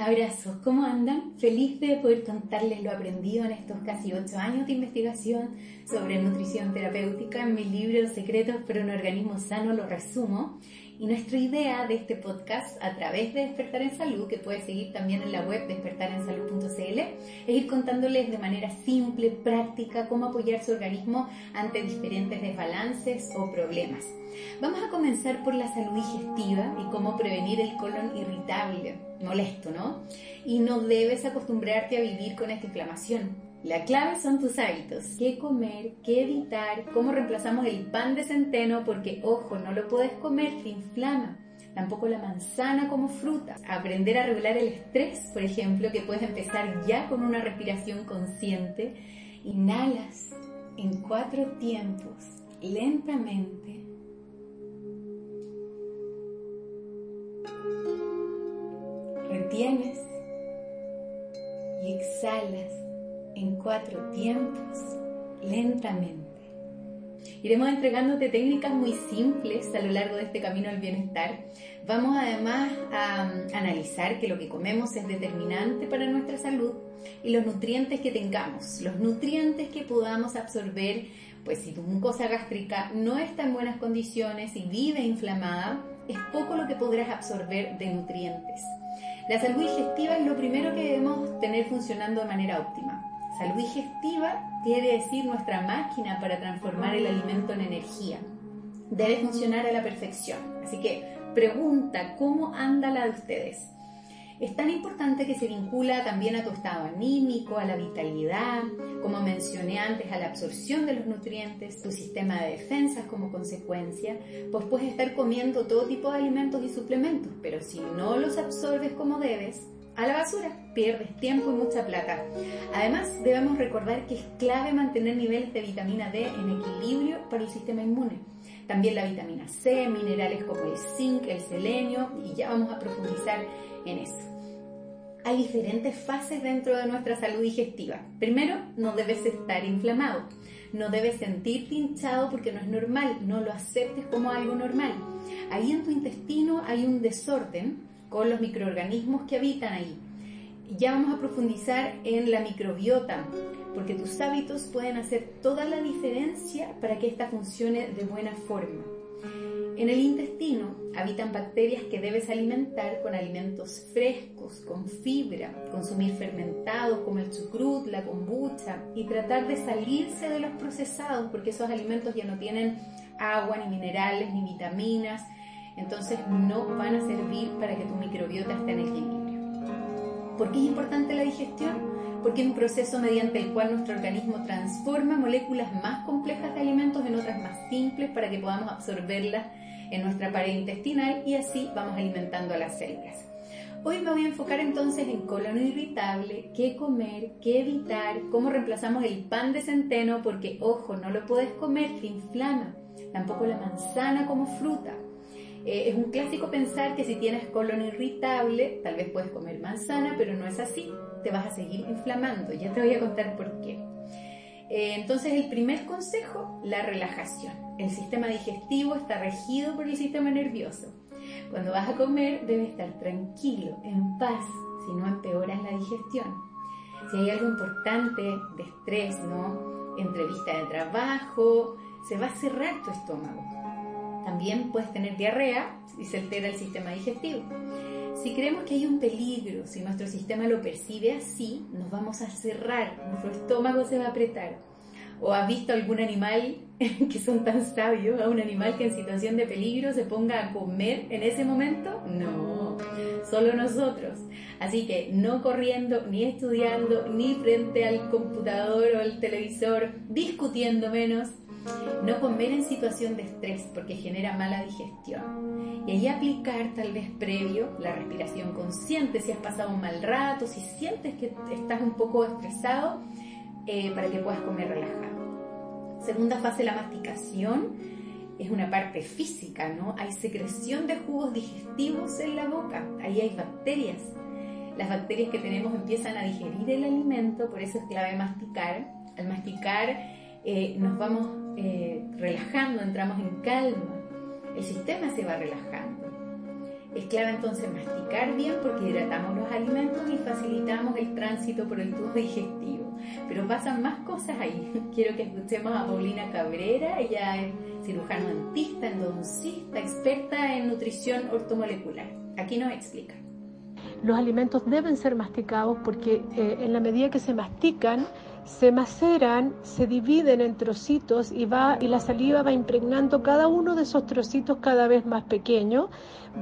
Abrazos, ¿cómo andan? Feliz de poder contarles lo aprendido en estos casi ocho años de investigación sobre nutrición terapéutica. En mi libro Secretos para un organismo sano lo resumo. Y nuestra idea de este podcast a través de Despertar en Salud, que puedes seguir también en la web despertarensalud.cl, es ir contándoles de manera simple, práctica, cómo apoyar su organismo ante diferentes desbalances o problemas. Vamos a comenzar por la salud digestiva y cómo prevenir el colon irritable, molesto, ¿no? Y no debes acostumbrarte a vivir con esta inflamación. La clave son tus hábitos. ¿Qué comer? ¿Qué evitar? ¿Cómo reemplazamos el pan de centeno? Porque, ojo, no lo puedes comer, te inflama. Tampoco la manzana como fruta. Aprender a regular el estrés, por ejemplo, que puedes empezar ya con una respiración consciente. Inhalas en cuatro tiempos, lentamente retienes y exhalas en cuatro tiempos lentamente. Iremos entregándote técnicas muy simples a lo largo de este camino al bienestar. Vamos además a um, analizar que lo que comemos es determinante para nuestra salud y los nutrientes que tengamos, los nutrientes que podamos absorber, pues si tu mucosa gástrica no está en buenas condiciones y vive inflamada, es poco lo que podrás absorber de nutrientes. La salud digestiva es lo primero que debemos tener funcionando de manera óptima. Salud digestiva quiere decir nuestra máquina para transformar el alimento en energía. Debe funcionar a la perfección. Así que pregunta, ¿cómo anda la de ustedes? es tan importante que se vincula también a tu estado anímico, a la vitalidad, como mencioné antes, a la absorción de los nutrientes, tu sistema de defensas como consecuencia, pues puedes estar comiendo todo tipo de alimentos y suplementos, pero si no los absorbes como debes, a la basura, pierdes tiempo y mucha plata. Además, debemos recordar que es clave mantener niveles de vitamina D en equilibrio para el sistema inmune. También la vitamina C, minerales como el zinc, el selenio, y ya vamos a profundizar en eso hay diferentes fases dentro de nuestra salud digestiva. Primero, no debes estar inflamado, no debes sentirte hinchado porque no es normal, no lo aceptes como algo normal. Ahí en tu intestino hay un desorden con los microorganismos que habitan ahí. Ya vamos a profundizar en la microbiota, porque tus hábitos pueden hacer toda la diferencia para que esta funcione de buena forma. En el intestino habitan bacterias que debes alimentar con alimentos frescos, con fibra, consumir fermentados como el chucrut, la kombucha y tratar de salirse de los procesados porque esos alimentos ya no tienen agua, ni minerales, ni vitaminas, entonces no van a servir para que tu microbiota esté en equilibrio. ¿Por qué es importante la digestión? Porque es un proceso mediante el cual nuestro organismo transforma moléculas más complejas de alimentos en otras más simples para que podamos absorberlas en nuestra pared intestinal y así vamos alimentando a las células. Hoy me voy a enfocar entonces en colon irritable, qué comer, qué evitar, cómo reemplazamos el pan de centeno, porque ojo, no lo puedes comer, te inflama. Tampoco la manzana como fruta. Eh, es un clásico pensar que si tienes colon irritable, tal vez puedes comer manzana, pero no es así. Te vas a seguir inflamando. Ya te voy a contar por qué. Eh, entonces, el primer consejo, la relajación. El sistema digestivo está regido por el sistema nervioso. Cuando vas a comer, debes estar tranquilo, en paz, si no empeoras la digestión. Si hay algo importante de estrés, ¿no? Entrevista de trabajo, se va a cerrar tu estómago. También puedes tener diarrea si se altera el sistema digestivo. Si creemos que hay un peligro, si nuestro sistema lo percibe así, nos vamos a cerrar, nuestro estómago se va a apretar. ¿O has visto algún animal que son tan sabios, a un animal que en situación de peligro se ponga a comer en ese momento? No, solo nosotros. Así que no corriendo, ni estudiando, ni frente al computador o al televisor, discutiendo menos, No comer en situación de estrés porque genera mala digestión. Y ahí aplicar tal vez previo la respiración consciente si has pasado un mal rato, si sientes que estás un poco estresado, eh, para que puedas comer relajado. Segunda fase, la masticación. Es una parte física, ¿no? Hay secreción de jugos digestivos en la boca, ahí hay bacterias. Las bacterias que tenemos empiezan a digerir el alimento, por eso es clave masticar. Al masticar eh, nos vamos eh, relajando, entramos en calma, el sistema se va relajando. Es clave entonces masticar bien porque hidratamos los alimentos y facilitamos el tránsito por el tubo digestivo. Pero pasan más cosas ahí. Quiero que escuchemos a Paulina Cabrera, ella es cirujano dentista, endodoncista, experta en nutrición ortomolecular. Aquí nos explica. Los alimentos deben ser masticados porque eh, en la medida que se mastican, se maceran, se dividen en trocitos y, va, y la saliva va impregnando cada uno de esos trocitos cada vez más pequeños,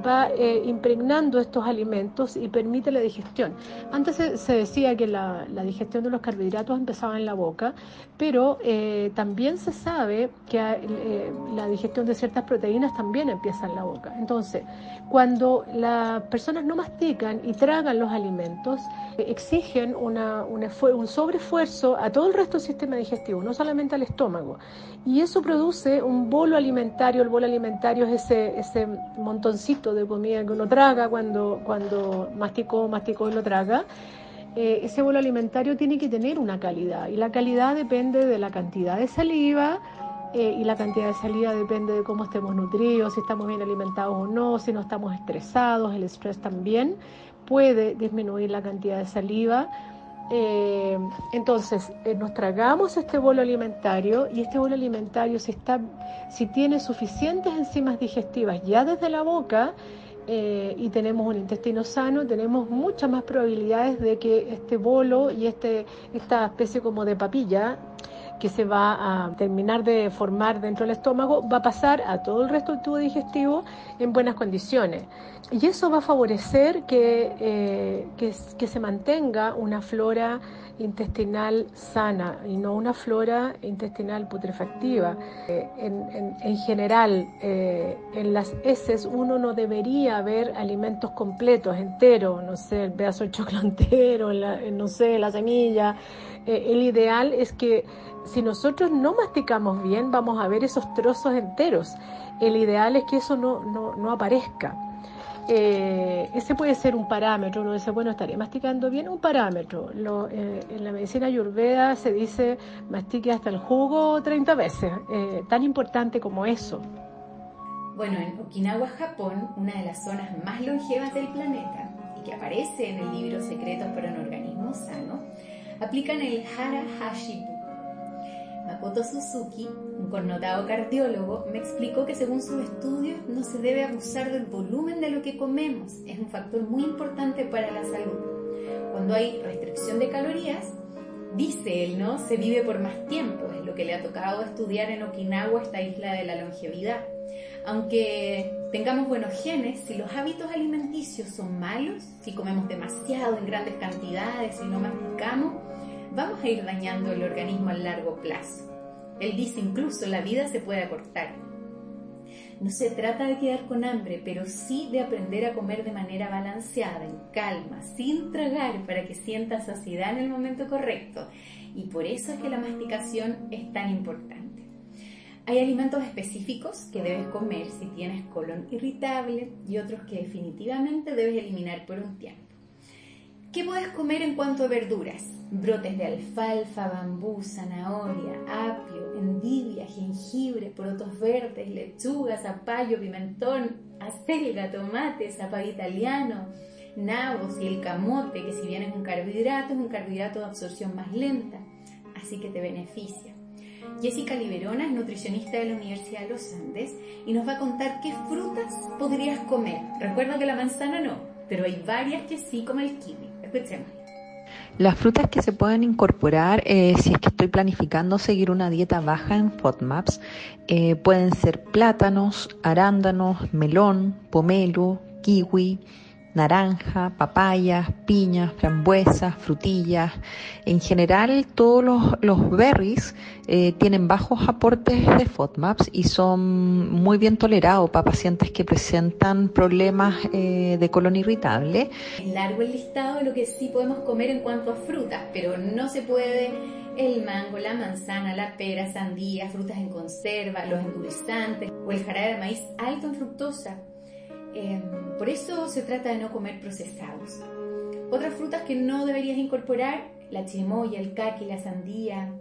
va eh, impregnando estos alimentos y permite la digestión. Antes se, decía que la, digestión de los carbohidratos empezaba en la boca, pero eh, también se sabe que eh, la digestión de ciertas proteínas también empieza en la boca. Entonces, cuando las personas no mastican y tragan los alimentos, exigen un sobreesfuerzo a todo el resto del sistema digestivo, no solamente al estómago. Y eso produce un bolo alimentario. El bolo alimentario es ese montoncito de comida que uno traga cuando, cuando masticó, masticó y lo traga. Eh, ese bolo alimentario tiene que tener una calidad y la calidad depende de la cantidad de saliva, eh, y la cantidad de saliva depende de cómo estemos nutridos, si estamos bien alimentados o no, si no estamos estresados, el estrés también puede disminuir la cantidad de saliva. Eh, entonces, eh, nos tragamos este bolo alimentario y este bolo alimentario, si, está, si tiene suficientes enzimas digestivas ya desde la boca eh, y tenemos un intestino sano, tenemos muchas más probabilidades de que este bolo y este, esta especie como de papilla que se va a terminar de formar dentro del estómago va a pasar a todo el resto del tubo digestivo en buenas condiciones. Y eso va a favorecer que, eh, que, se mantenga una flora intestinal sana y no una flora intestinal putrefactiva. Eh, en, en, general, eh, en las heces uno no debería ver alimentos completos, enteros, no sé, el pedazo de chocolate entero, no sé, la semilla. El ideal es que si nosotros no masticamos bien, vamos a ver esos trozos enteros. El ideal es que eso no, no, aparezca. Eh, ese puede ser un parámetro, uno dice, bueno, estaré masticando bien, un parámetro. Eh, en la medicina ayurveda se dice mastique hasta el jugo 30 veces, eh, tan importante como eso. Bueno, en Okinawa, Japón, una de las zonas más longevas del planeta y que aparece en el libro Secretos para un organismo sano, aplican el Hara Hashibu, Makoto Suzuki, un connotado cardiólogo, me explicó que según sus estudios no se debe abusar del volumen de lo que comemos. Es un factor muy importante para la salud. Cuando hay restricción de calorías, dice él, ¿no? Se vive por más tiempo. Es lo que le ha tocado estudiar en Okinawa, esta isla de la longevidad. Aunque tengamos buenos genes, si los hábitos alimenticios son malos, si comemos demasiado en grandes cantidades y no masticamos, vamos a ir dañando el organismo a largo plazo. Él dice incluso la vida se puede acortar. No se trata de quedar con hambre, pero sí de aprender a comer de manera balanceada, en calma, sin tragar para que sientas saciedad en el momento correcto. Y por eso es que la masticación es tan importante. Hay alimentos específicos que debes comer si tienes colon irritable y otros que definitivamente debes eliminar por un tiempo. ¿Qué puedes comer en cuanto a verduras? Brotes de alfalfa, bambú, zanahoria, apio, endivia, jengibre, porotos verdes, lechuga, zapallo, pimentón, acelga, tomate, zapallo italiano, nabos y el camote, que si bien es un carbohidrato, es un carbohidrato de absorción más lenta, así que te beneficia. Jessica Liberona es nutricionista de la Universidad de los Andes y nos va a contar qué frutas podrías comer. Recuerda que la manzana no, pero hay varias que sí, como el kiwi. Las frutas que se pueden incorporar, eh, si es que estoy planificando seguir una dieta baja en FODMAPs, eh, pueden ser plátanos, arándanos, melón, pomelo, kiwi, naranja, papayas, piñas, frambuesas, frutillas. En general, todos los, berries eh, tienen bajos aportes de FODMAPs y son muy bien tolerados para pacientes que presentan problemas eh, de colon irritable. Es largo el listado de lo que sí podemos comer en cuanto a frutas, pero no se puede el mango, la manzana, la pera, sandía, frutas en conserva, los endulzantes o el jarabe de maíz alto en fructosa. Em, por eso se trata de no comer procesados. Otras frutas que no deberías incorporar, la chirimoya, el caqui, la sandía,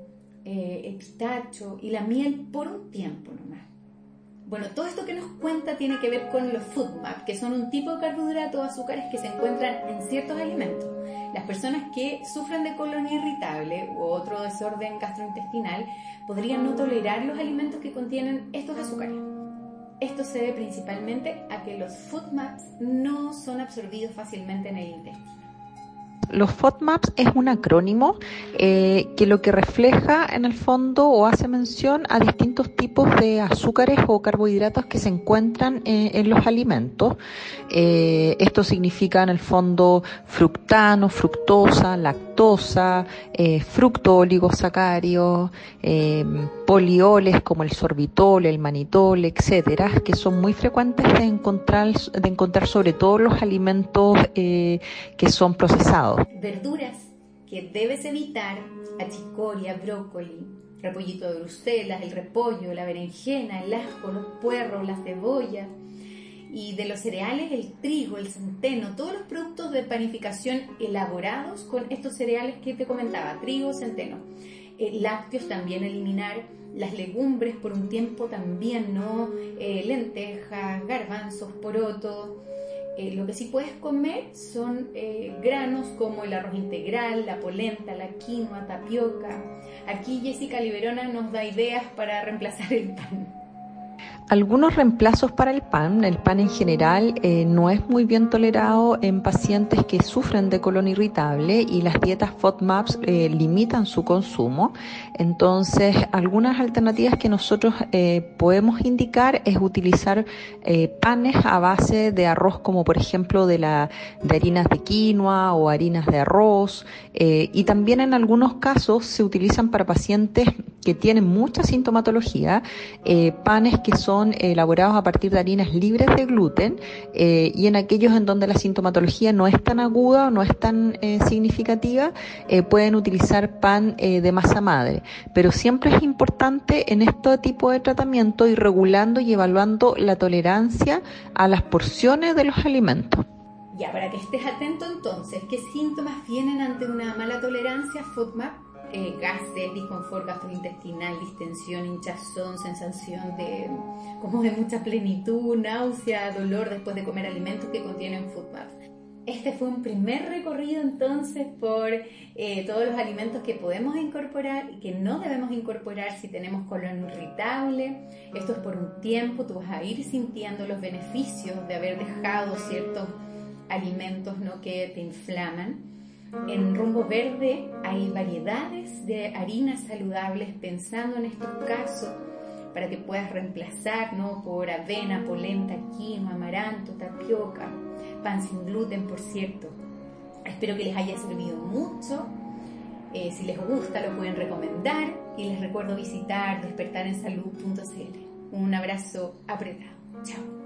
eh, el pistacho y la miel por un tiempo nomás. Bueno, todo esto que nos cuenta tiene que ver con los FODMAP, que son un tipo de carbohidratos o azúcares que se encuentran en ciertos alimentos. Las personas que sufren de colon irritable u otro desorden gastrointestinal podrían no tolerar los alimentos que contienen estos azúcares. Esto se debe principalmente a que los FODMAPs no son absorbidos fácilmente en el intestino. Los FODMAPs es un acrónimo eh, que lo que refleja en el fondo o hace mención a distintos tipos de azúcares o carbohidratos que se encuentran eh, en los alimentos. Eh, esto significa en el fondo fructano, fructosa, lactosa, fructo oligosacarios, polioles como el sorbitol, el manitol, etcétera, que son muy frecuentes de encontrar, de encontrar sobre todo los alimentos que son procesados. Verduras que debes evitar, achicoria, brócoli, repollito de Bruselas, el repollo, la berenjena, el ajo, los puerros, la cebolla. Y de los cereales, el trigo, el centeno, todos los productos de panificación elaborados con estos cereales que te comentaba, trigo, centeno. Eh, lácteos también eliminar, las legumbres por un tiempo también, ¿no? Eh, lentejas, garbanzos, porotos, eh, lo que sí puedes comer son eh, granos como el arroz integral, la polenta, la quinoa, tapioca. Aquí Jessica Liberona nos da ideas para reemplazar el pan. Algunos reemplazos para el pan, el pan en general eh, no es muy bien tolerado en pacientes que sufren de colon irritable y las dietas FODMAPs eh, limitan su consumo. Entonces, algunas alternativas que nosotros eh, podemos indicar es utilizar panes a base de arroz como por ejemplo de, la, de harinas de quinoa o harinas de arroz y también en algunos casos se utilizan para pacientes que tienen mucha sintomatología, panes que son elaborados a partir de harinas libres de gluten eh, y en aquellos en donde la sintomatología no es tan aguda o no es tan eh, significativa, eh, pueden utilizar pan de masa madre. Pero siempre es importante en este tipo de tratamiento ir regulando y evaluando la tolerancia a las porciones de los alimentos. Ya, para que estés atento entonces, ¿qué síntomas vienen ante una mala tolerancia FODMAP? Eh, gases, disconfort gastrointestinal, distensión, hinchazón, sensación de como de mucha plenitud, náusea, dolor después de comer alimentos que contienen food Este fue un primer recorrido entonces por eh, todos los alimentos que podemos incorporar y que no debemos incorporar si tenemos colon irritable. Esto es por un tiempo, tú vas a ir sintiendo los beneficios de haber dejado ciertos alimentos ¿no? que te inflaman. En Rumbo Verde hay variedades de harinas saludables pensando en estos casos para que puedas reemplazar ¿no? por avena, polenta, quinoa, amaranto, tapioca, pan sin gluten, por cierto. Espero que les haya servido mucho. Eh, si les gusta, lo pueden recomendar y les recuerdo visitar despertarensalud.cl. Un abrazo apretado. Chao.